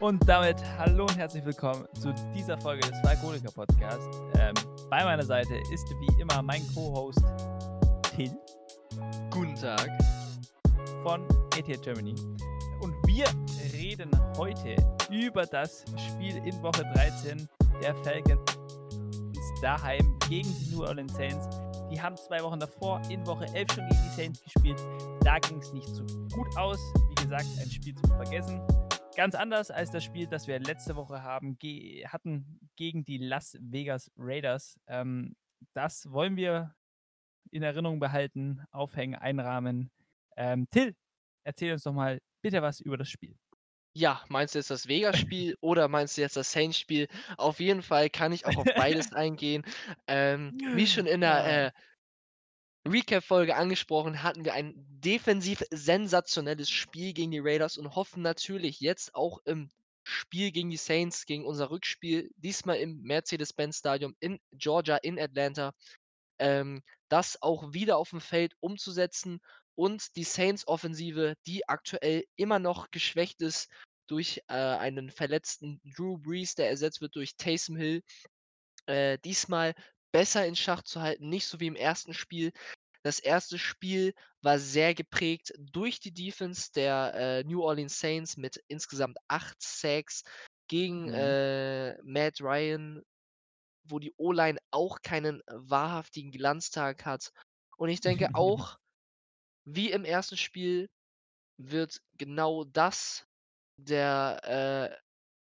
Und damit hallo und herzlich willkommen zu dieser Folge des Falkoniker Podcast. Ähm, bei meiner Seite ist wie immer mein Co-Host Till. Guten Tag. Von ATL Germany. Und wir reden heute über das Spiel in Woche 13 der Falcons daheim gegen die New Orleans Saints. Die haben zwei Wochen davor in Woche 11 schon gegen die Saints gespielt. Da ging es nicht so gut aus. Wie gesagt, ein Spiel zum Vergessen. Ganz anders als das Spiel, das wir letzte Woche haben, ge hatten gegen die Las Vegas Raiders. Ähm, das wollen wir in Erinnerung behalten, aufhängen, einrahmen. Ähm, Till, erzähl uns doch mal bitte was über das Spiel. Ja, meinst du jetzt das Vegas-Spiel oder meinst du jetzt das Saints-Spiel? Auf jeden Fall kann ich auch auf beides eingehen. Ähm, wie schon in der äh, Recap-Folge angesprochen, hatten wir ein defensiv sensationelles Spiel gegen die Raiders und hoffen natürlich jetzt auch im Spiel gegen die Saints, gegen unser Rückspiel, diesmal im Mercedes-Benz-Stadion in Georgia, in Atlanta, ähm, das auch wieder auf dem Feld umzusetzen und die Saints-Offensive, die aktuell immer noch geschwächt ist durch äh, einen verletzten Drew Brees, der ersetzt wird durch Taysom Hill, äh, diesmal besser in Schach zu halten, nicht so wie im ersten Spiel. Das erste Spiel war sehr geprägt durch die Defense der äh, New Orleans Saints mit insgesamt acht Sacks gegen Mhm. äh, Matt Ryan, wo die O-Line auch keinen wahrhaftigen Glanztag hat. Und ich denke auch, wie im ersten Spiel wird genau das der äh,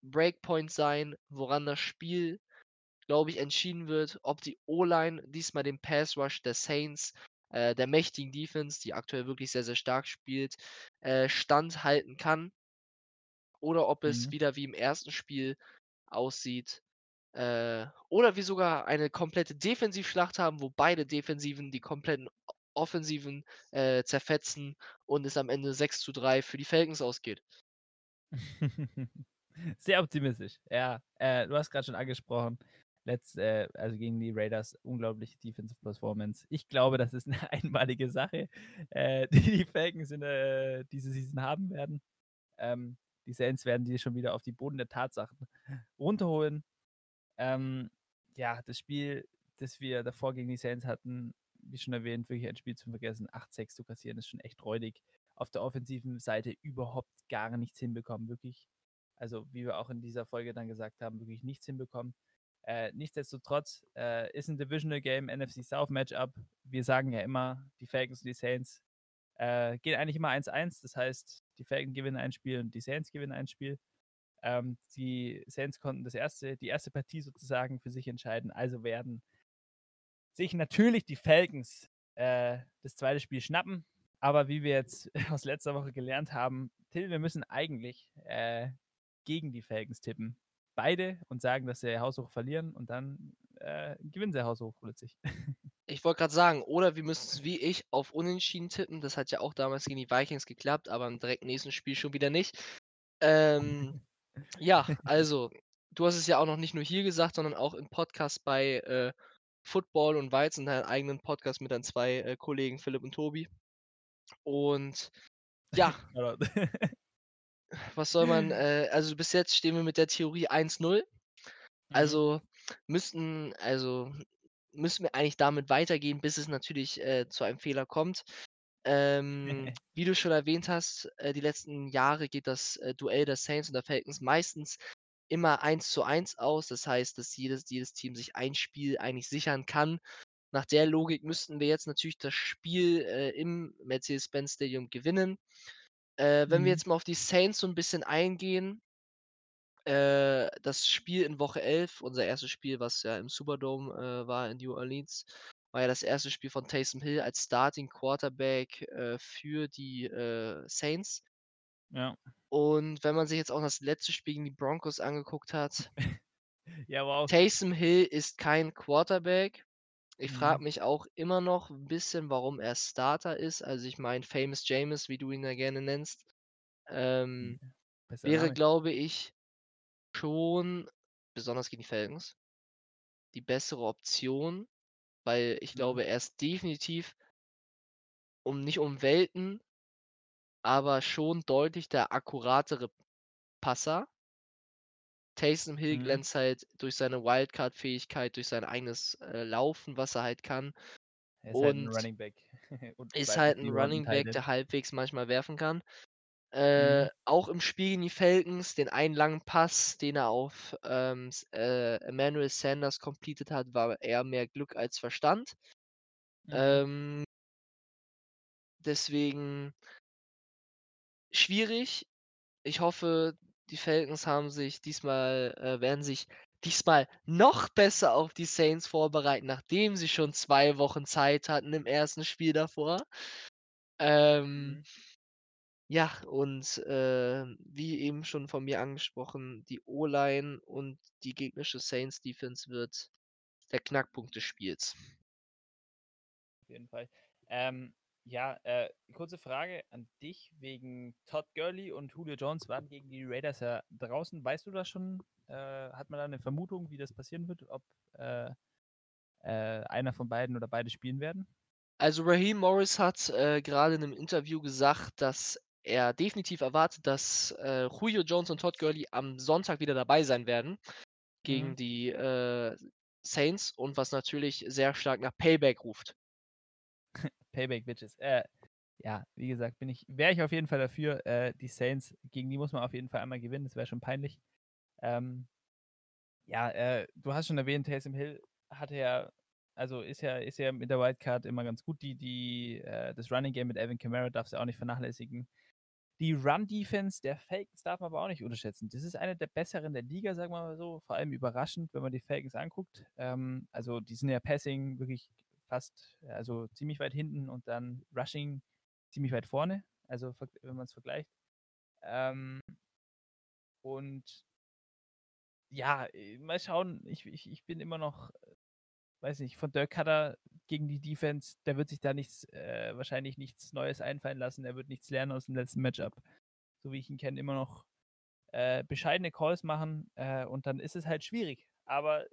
Breakpoint sein, woran das Spiel, glaube ich, entschieden wird, ob die O-Line diesmal den Pass Rush der Saints, äh, der mächtigen Defense, die aktuell wirklich sehr, sehr stark spielt, äh, standhalten kann. Oder ob es Mhm. wieder wie im ersten Spiel aussieht. Äh, oder wir sogar eine komplette Defensivschlacht haben, wo beide Defensiven die kompletten Offensiven äh, zerfetzen und es am Ende 6 zu 3 für die Falcons ausgeht. Sehr optimistisch. Ja, äh, du hast gerade schon angesprochen, letzt, äh, also gegen die Raiders unglaubliche Defensive Performance. Ich glaube, das ist eine einmalige Sache, äh, die die Falcons in äh, diese Season haben werden. Ähm, die Saints werden die schon wieder auf die Boden der Tatsachen runterholen. Ähm, ja, das Spiel, das wir davor gegen die Saints hatten, wie schon erwähnt, wirklich ein Spiel zum Vergessen. 8-6 zu kassieren ist schon echt räudig. Auf der offensiven Seite überhaupt gar nichts hinbekommen, wirklich. Also, wie wir auch in dieser Folge dann gesagt haben, wirklich nichts hinbekommen. Äh, nichtsdestotrotz äh, ist ein Divisional Game, NFC South Matchup. Wir sagen ja immer, die Falcons und die Saints äh, gehen eigentlich immer 1-1. Das heißt, die Falcons gewinnen ein Spiel und die Saints gewinnen ein Spiel. Ähm, die Saints konnten das erste, die erste Partie sozusagen für sich entscheiden. Also werden sich natürlich die Falcons äh, das zweite Spiel schnappen. Aber wie wir jetzt aus letzter Woche gelernt haben, Till, wir müssen eigentlich äh, gegen die Falcons tippen. Beide und sagen, dass sie haushoch verlieren und dann äh, gewinnen sie haushoch plötzlich. Ich wollte gerade sagen, oder wir müssen es wie ich auf Unentschieden tippen. Das hat ja auch damals gegen die Vikings geklappt, aber im direkt nächsten Spiel schon wieder nicht. Ähm, ja, also, du hast es ja auch noch nicht nur hier gesagt, sondern auch im Podcast bei äh, Football und Weizen, deinen eigenen Podcast mit deinen zwei äh, Kollegen Philipp und Tobi. Und ja. was soll man, äh, also bis jetzt stehen wir mit der Theorie 1-0. Mhm. Also müssten, also müssen wir eigentlich damit weitergehen, bis es natürlich äh, zu einem Fehler kommt. Ähm, wie du schon erwähnt hast, äh, die letzten Jahre geht das äh, Duell der Saints und der Falcons meistens immer 1 zu 1 aus. Das heißt, dass jedes, jedes Team sich ein Spiel eigentlich sichern kann. Nach der Logik müssten wir jetzt natürlich das Spiel äh, im Mercedes-Benz Stadium gewinnen. Äh, wenn wir Mhm. jetzt mal auf die Saints so ein bisschen eingehen, äh, das Spiel in Woche 11, unser erstes Spiel, was ja im Superdome äh, war in New Orleans, war ja das erste Spiel von Taysom Hill als Starting Quarterback äh, für die äh, Saints. ja. Und wenn man sich jetzt auch das letzte Spiel gegen die Broncos angeguckt hat, ja, wow. Taysom Hill ist kein Quarterback. Ich frage Mhm. mich auch immer noch ein bisschen, warum er Starter ist. Also ich meine, Famous James, wie du ihn ja gerne nennst, ähm, Bester wäre, Name. glaube ich, schon, besonders gegen die Falcons, die bessere Option, weil ich Mhm. glaube, er ist definitiv um nicht um Welten aber schon deutlich der akkuratere Passer. Taysom Hill Mhm. glänzt halt durch seine Wildcard-Fähigkeit, durch sein eigenes, äh, Laufen, was er halt kann. Er ist halt 'n Und Running Back und ist halt 'n Receiver und 'n Running Back, der halbwegs manchmal werfen kann. Mhm. Äh, auch im Spiel gegen die Falcons, den einen langen Pass, den er auf, ähm, äh, Emmanuel Sanders completed hat, war eher mehr Glück als Verstand. Mhm. Ähm deswegen schwierig. Ich hoffe, die Falcons haben sich diesmal äh, werden sich diesmal noch besser auf die Saints vorbereiten, nachdem sie schon 2 Wochen Zeit hatten im 1. Spiel davor. Ähm Mhm. ja, und, äh, wie eben schon von mir angesprochen, die O-Line und die gegnerische Saints-Defense wird der Knackpunkt des Spiels. Auf jeden Fall. Ähm, ja, äh, kurze Frage an dich wegen Todd Gurley und Julio Jones waren gegen die Raiders ja draußen. Weißt du das schon? Äh, hat man da 'ne Vermutung, wie das passieren wird, ob, äh, äh, einer von beiden oder beide spielen werden? Also, Raheem Morris hat, äh, grade in 'nem Interview gesagt, dass er definitiv erwartet, dass, äh, Julio Jones und Todd Gurley am Sonntag wieder dabei sein werden gegen Mhm. die, Saints und was natürlich sehr stark nach Payback ruft. Payback Bitches. Äh, ja, wie gesagt, bin ich wäre ich auf jeden Fall dafür. Äh, die Saints, gegen die muss man auf jeden Fall einmal gewinnen, das wäre schon peinlich. Ähm ja, äh, du hast schon erwähnt, Taysom Hill hatte ja also, ist ja ist ja mit der Wildcard immer ganz gut. Die die äh, das Running Game mit Alvin Kamara darfst du auch nicht vernachlässigen. Die Run-Defense der Falcons darf man aber auch nicht unterschätzen. Das ist eine der besseren der Liga, sagen wir mal so, vor allem überraschend, wenn man die Falcons anguckt. Ähm, also, die sind ja Passing wirklich fast also, ziemlich weit hinten und dann Rushing ziemlich weit vorne, also, wenn man's vergleicht. Ähm und ja, äh, mal schauen. Ich ich ich bin immer noch, äh weiß nicht, von Dirk Koetter gegen die Defense, der wird sich da nichts äh, wahrscheinlich nichts Neues einfallen lassen. Er wird nichts lernen aus dem letzten Matchup. So wie ich ihn kenne, immer noch, äh, bescheidene Calls machen, äh, und dann ist es halt schwierig. Aber, äh,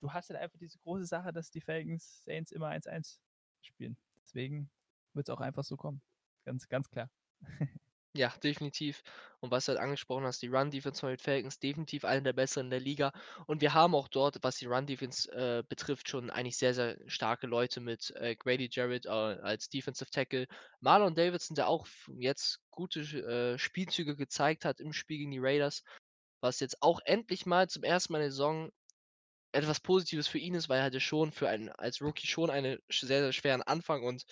du hast halt einfach diese große Sache, dass die Falcons Saints immer 1-1 spielen. Deswegen wird's auch einfach so kommen. Ganz, ganz klar. Ja, definitiv. Und was du halt angesprochen hast, die Run-Defense von den Falcons, definitiv eine der besseren der Liga. Und wir haben auch dort, was die Run-Defense, äh, betrifft, schon eigentlich sehr, sehr starke Leute mit, äh, Grady Jarrett, äh, als Defensive Tackle. Marlon Davidson, der auch jetzt gute äh, Spielzüge gezeigt hat im Spiel gegen die Raiders, was jetzt auch endlich mal zum 1. Mal in der Saison etwas Positives für ihn ist, weil er hatte schon für einen als Rookie schon eine sch sehr, sehr schweren Anfang und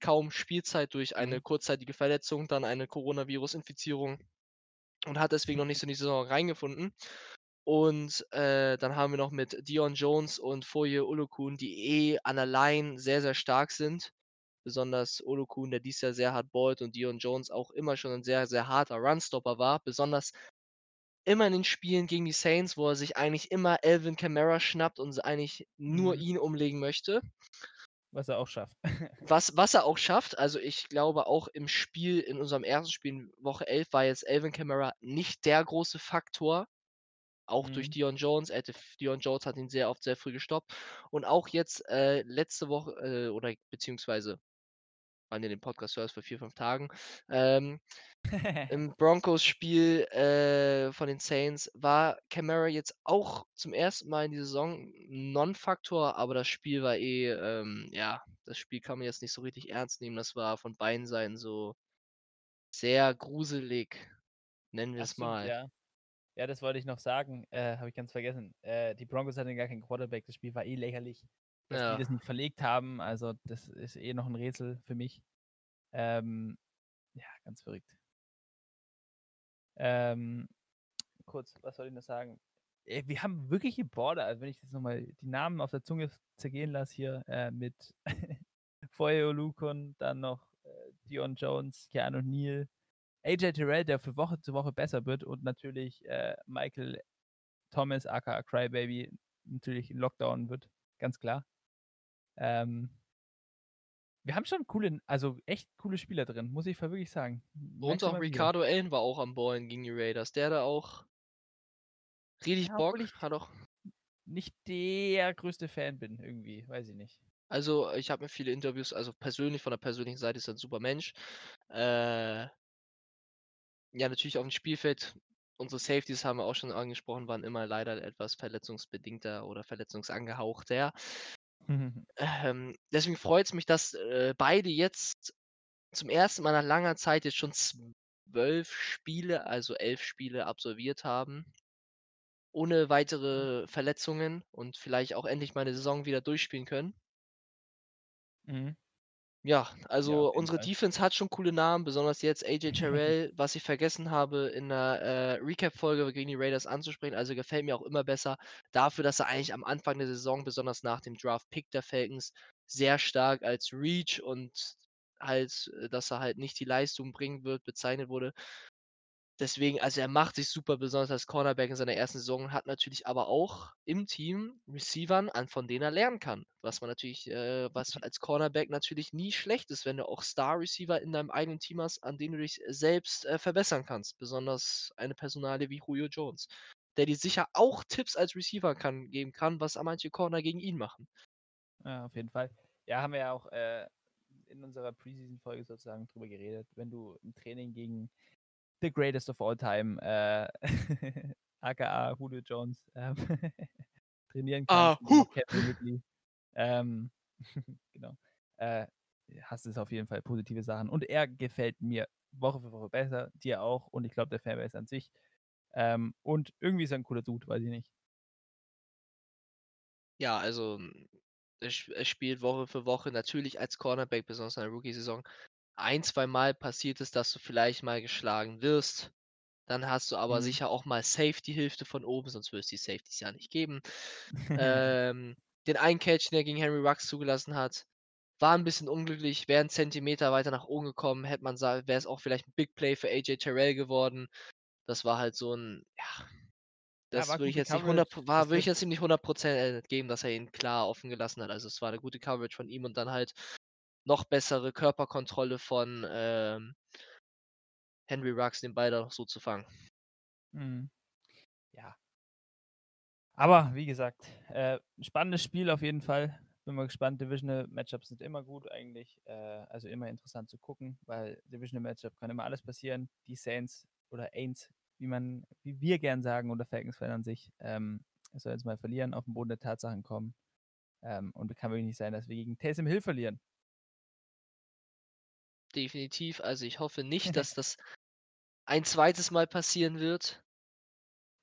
kaum Spielzeit durch eine Mhm. kurzzeitige Verletzung, dann eine Coronavirus-Infizierung und hat deswegen noch nicht so in die Saison reingefunden. Und, äh, dann haben wir noch mit Deion Jones und Foye Oluokun, die eh an der Line sehr, sehr stark sind. Besonders Oluokun, der dieses Jahr sehr hart ballt und Deion Jones auch immer schon 'n sehr, sehr harter Runstopper war, besonders immer in den Spielen gegen die Saints, wo er sich eigentlich immer Alvin Kamara schnappt und eigentlich nur Mhm. ihn umlegen möchte. Was er auch schafft. Was was er auch schafft. Also, ich glaube auch im Spiel in unserem 1. Spiel Woche 11 war jetzt Alvin Kamara nicht der große Faktor, auch durch Mhm. Deion Jones. Er hätte f Deion Jones hat ihn sehr oft sehr früh gestoppt. Und auch jetzt, äh, letzte Woche, äh, oder beziehungsweise wann ihr den Podcast hört, vor 4, 5 Tagen, ähm, im Broncos-Spiel, äh, von den Saints war Kamara jetzt auch zum 1. Mal in dieser Saison Non-Faktor, aber das Spiel war eh, ähm ja, das Spiel kann man jetzt nicht so richtig ernst nehmen. Das war von beiden Seiten so sehr gruselig, nennen wir's stimmt, mal. ja. Ja, das wollte ich noch sagen, äh, habe ich ganz vergessen. Äh, die Broncos hatten gar keinen Quarterback. Das Spiel war eh lächerlich, dass die Ja. das nicht verlegt haben. Also, das ist eh noch 'n Rätsel für mich. Ähm, ja, ganz verrückt. Ähm, kurz, was soll ich noch sagen? Äh, wir haben wirkliche Border, also, wenn ich jetzt noch mal die Namen auf der Zunge zergehen lasse hier, äh, mit Foye Oluokun, dann noch, äh, Deion Jones, Keanu Neal, AJ Terrell, der von Woche zu Woche besser wird und natürlich, äh, Michael Thomas, aka Crybaby, natürlich lockdownen wird, ganz klar. Ähm wir haben schon coole also, echt coole Spieler drin, muss ich wirklich sagen. Und auch. Ricardo Allen war auch am Ballen gegen die Raiders. Der hatte auch richtig Ja, Bock, ich hat auch nicht der größte Fan bin irgendwie, weiß ich nicht. Also, ich habe mir viele Interviews also, persönlich von der persönlichen Seite ist er 'n super Mensch. Äh ja, natürlich auf dem Spielfeld unsere Safeties haben wir auch schon angesprochen, waren immer leider etwas verletzungsbedingter oder verletzungsangehauchter. Ähm, deswegen freut's mich, dass, äh, beide jetzt zum ersten Mal nach langer Zeit jetzt schon 12 Spiele, also 11 Spiele absolviert haben ohne weitere Verletzungen und vielleicht auch endlich mal 'ne Saison wieder durchspielen können. Mhm. Ja, Ja, auf also jeden unsere Fall. Defense hat schon coole Namen, besonders jetzt AJ Terrell, was ich vergessen habe in 'ner, äh, Recap-Folge gegen die Raiders anzusprechen, also gefällt mir auch immer besser dafür, dass er eigentlich am Anfang der Saison, besonders nach dem Draft-Pick der Falcons, sehr stark als Reach und halt äh, dass er halt nicht die Leistung bringen wird, bezeichnet wurde. Deswegen also er macht sich super, besonders als Cornerback in seiner 1. Saison, hat natürlich aber auch im Team Receivern, an von denen er lernen kann, was man natürlich äh, was als Cornerback natürlich nie schlecht ist, wenn du auch Star-Receiver in deinem eigenen Team hast, an denen du dich selbst, äh, verbessern kannst, besonders eine Personalie wie Julio Jones, der dir sicher auch Tipps als Receiver kann geben kann, was manche Corner gegen ihn machen. Ja, auf jeden Fall. Ja, haben wir ja auch, äh, in unserer Preseason-Folge sozusagen drüber geredet. Wenn du im Training gegen the greatest of all time, äh, aka Julio Jones, ähm, trainieren Ah, kannst, hu! Calvin Ridley, ähm, genau, äh, hast es auf jeden Fall positive Sachen. Und er gefällt mir Woche für Woche besser, dir auch und ich glaube der Fanbase an sich. Ähm, und irgendwie ist er 'n cooler Dude, weiß ich nicht. Ja, also, er spielt Woche für Woche natürlich als Cornerback, besonders in der Rookie-Saison. Ein zweimal passiert es, dass du vielleicht mal geschlagen wirst. Dann hast du aber Mhm. sicher auch mal Safety-Hilfe von oben, sonst würde es die Safeties ja nicht geben. Ähm, den einen Catch, den er gegen Henry Ruggs zugelassen hat, war 'n bisschen unglücklich, wäre 'n Zentimeter weiter nach oben gekommen, hätte man wäre es auch vielleicht 'n Big Play für AJ Terrell geworden. Das war halt so 'n ja, Ja, das war würde ich jetzt nicht Coverage. hundert Pro war Es würde ich jetzt ihm nicht 100 % äh, geben, dass er ihn klar offen gelassen hat. Also, es war 'ne gute Coverage von ihm und dann halt noch bessere Körperkontrolle von, ähm Henry Ruggs, den noch so zu fangen. Mhm. Ja. Aber wie gesagt, äh, spannendes Spiel auf jeden Fall. Bin mal gespannt. Divisional Matchups sind immer gut eigentlich, äh, also immer interessant zu gucken, weil Divisional Matchup kann immer alles passieren. Die Saints oder Aints, wie man wie wir gern sagen oder Falcons-Fan an sich, ähm, sollen jetzt mal verlieren, auf'n Boden der Tatsachen kommen. Ähm, und kann wirklich nicht sein, dass wir gegen Taysom Hill verlieren. Definitiv. Also, ich hoffe nicht, dass das ein 2. Mal passieren wird.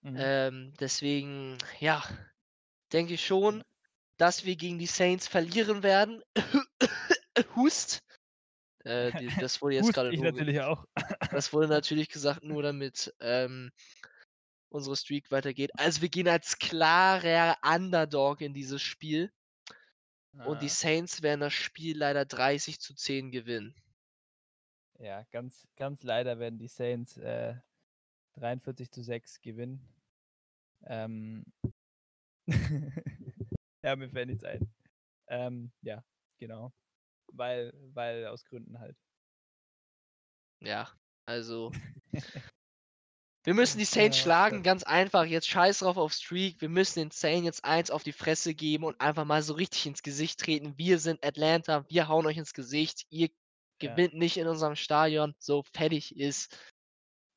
Mhm. Ähm, deswegen, ja, denke ich schon, dass wir gegen die Saints verlieren werden. Hust. Äh, die das wurde jetzt Hust grade ich nur natürlich auch. das wurde natürlich gesagt, nur damit, ähm, unsere Streak weitergeht. Also, wir gehen als klarer Underdog in dieses Spiel. Und die. Saints werden das Spiel leider 30:10 gewinnen. Ja, ganz ganz leider werden die Saints, äh, 43:6 gewinnen. Ähm. Ja, mir fällt nichts ein. Ähm, ja, genau. Weil weil aus Gründen halt. Ja, also wir müssen die Saints Ja, schlagen, Gott. ganz einfach. Jetzt scheiß drauf auf Streak. Wir müssen den Saints jetzt eins auf die Fresse geben und einfach mal so richtig ins Gesicht treten. Wir sind Atlanta, wir hauen euch ins Gesicht. Ihr Ja. gewinnt nicht in unserem Stadion, so fertig ist.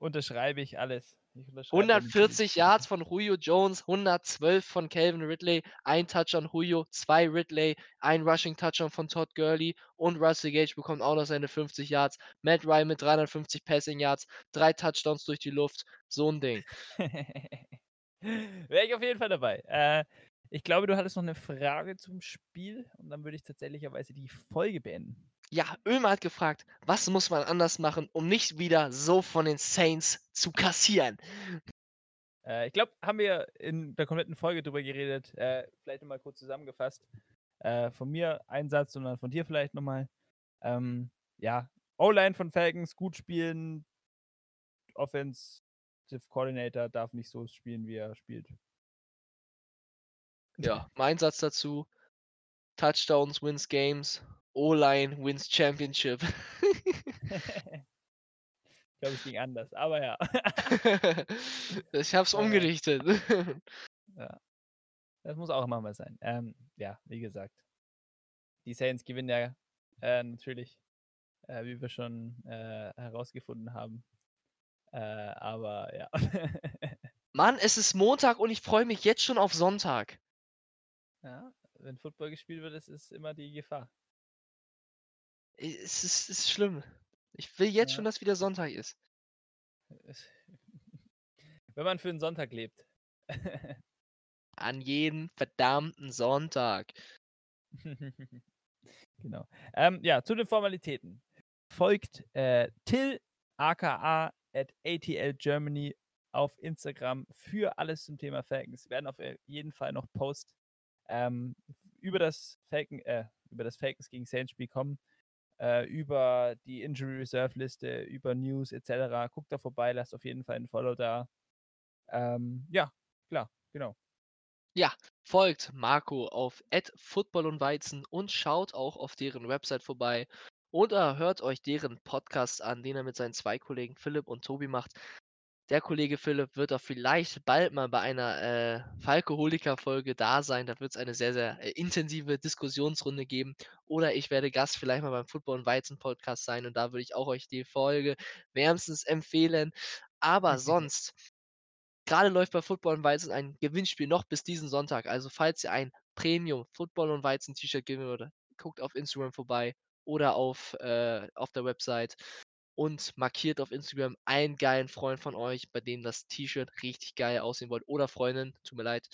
Unterschreibe ich alles. Ich unterschreibe da liebend. 140 Yards von Julio Jones, 112 von Calvin Ridley, 1 Touchdown Julio, 2 Ridley, 1 Rushing Touchdown von Todd Gurley und Russell Gage bekommt auch noch seine 50 Yards. Matt Ryan mit 350 Passing Yards, 3 Touchdowns durch die Luft, so 'n Ding. Wäre ich auf jeden Fall dabei. Äh, ich glaube, du hattest noch 'ne Frage zum Spiel und dann würde ich tatsächlicherweise die Folge beenden. Ja, Ömer hat gefragt: „Was muss man anders machen, um nicht wieder so von den Saints zu kassieren?“ Äh, ich glaube, haben wir in der kompletten Folge drüber geredet. Äh, vielleicht noch mal kurz zusammengefasst. Äh, von mir ein Satz und dann von dir vielleicht noch mal. Ähm, ja, O-Line von Falcons gut spielen. Offensive Coordinator darf nicht so spielen, wie er spielt. Ja, mein Satz dazu: „Touchdowns wins games, O-Line wins championship.“ Ich glaube, es ging anders, aber ja. Ich habe es umgedichtet. Ja. Das muss auch immer mal sein. Ähm, ja, wie gesagt. Die Saints gewinnen ja, äh, natürlich, äh, wie wir schon, äh, herausgefunden haben. Äh, aber ja. Mann, es ist Montag und ich freue mich jetzt schon auf Sonntag. Ja, wenn Football gespielt wird, ist es immer die Gefahr. Es ist, es ist schlimm. Ich will jetzt Ja. schon, dass wieder Sonntag ist. Wenn man für einen Sonntag lebt. An jeden verdammten Sonntag. genau. Ähm, ja, zu den Formalitäten. Folgt äh, Till aka at ATL Germany auf Instagram für alles zum Thema Falcons. Wir werden auf jeden Fall noch Post ähm, über das Falcon, äh, über das Falcons gegen Saints Spiel kommen, äh, über die Injury Reserve Liste, über News etc. Guckt da vorbei, lasst auf jeden Fall ein Follow da. Ähm, ja, klar, genau. Ja, folgt Marco auf Football und Weizen und schaut auch auf deren Website vorbei oder hört euch deren Podcast an, den er mit seinen zwei Kollegen Philipp und Tobi macht. Der Kollege Philipp wird auch vielleicht bald mal bei einer äh, Falkoholiker-Folge da sein. Da wird es eine sehr, sehr äh, intensive Diskussionsrunde geben. Oder ich werde Gast vielleicht mal beim Football und Weizen Podcast sein und da würde ich auch euch die Folge wärmstens empfehlen. Aber sonst, gerade läuft bei Football und Weizen ein Gewinnspiel noch bis diesen Sonntag. Also falls ihr ein Premium Football und Weizen T-Shirt gewinnen würde, guckt auf Instagram vorbei oder auf, äh, auf der Website und markiert auf Instagram einen geilen Freund von euch, bei dem das T-Shirt richtig geil aussehen wollt. Oder Freundin, tut mir leid,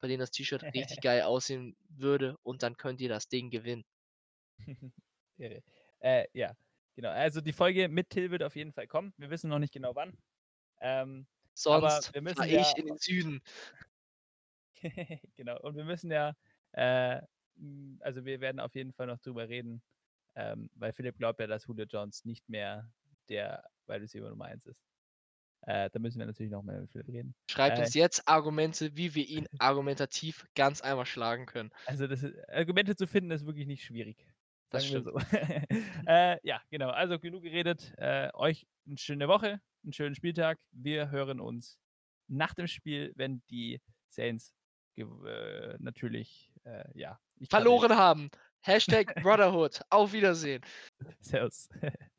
bei dem das T-Shirt richtig geil aussehen würde und dann könnt ihr das Ding gewinnen. äh, ja, genau. Also die Folge mit Till wird auf jeden Fall kommen. Wir wissen noch nicht genau wann. Ähm, Sonst wir müssen fahre ja, ich in den Süden. genau. Und wir müssen ja, äh, also wir werden auf jeden Fall noch drüber reden, ähm, weil Philipp glaubt ja, dass Julio Jones nicht mehr der Wide Receiver Nummer 1 ist. Äh, da müssen wir natürlich noch mehr mit Philipp reden. Schreibt Äh, uns jetzt Argumente, wie wir ihn argumentativ ganz einfach schlagen können. Also das ist, Argumente zu finden ist wirklich nicht schwierig. Das wir so. äh, ja, genau. Also genug geredet. Äh, euch eine schöne Woche, einen schönen Spieltag. Wir hören uns nach dem Spiel, wenn die Saints äh, natürlich äh, ja Verloren haben. Hashtag Brotherhood. Auf Wiedersehen. Servus.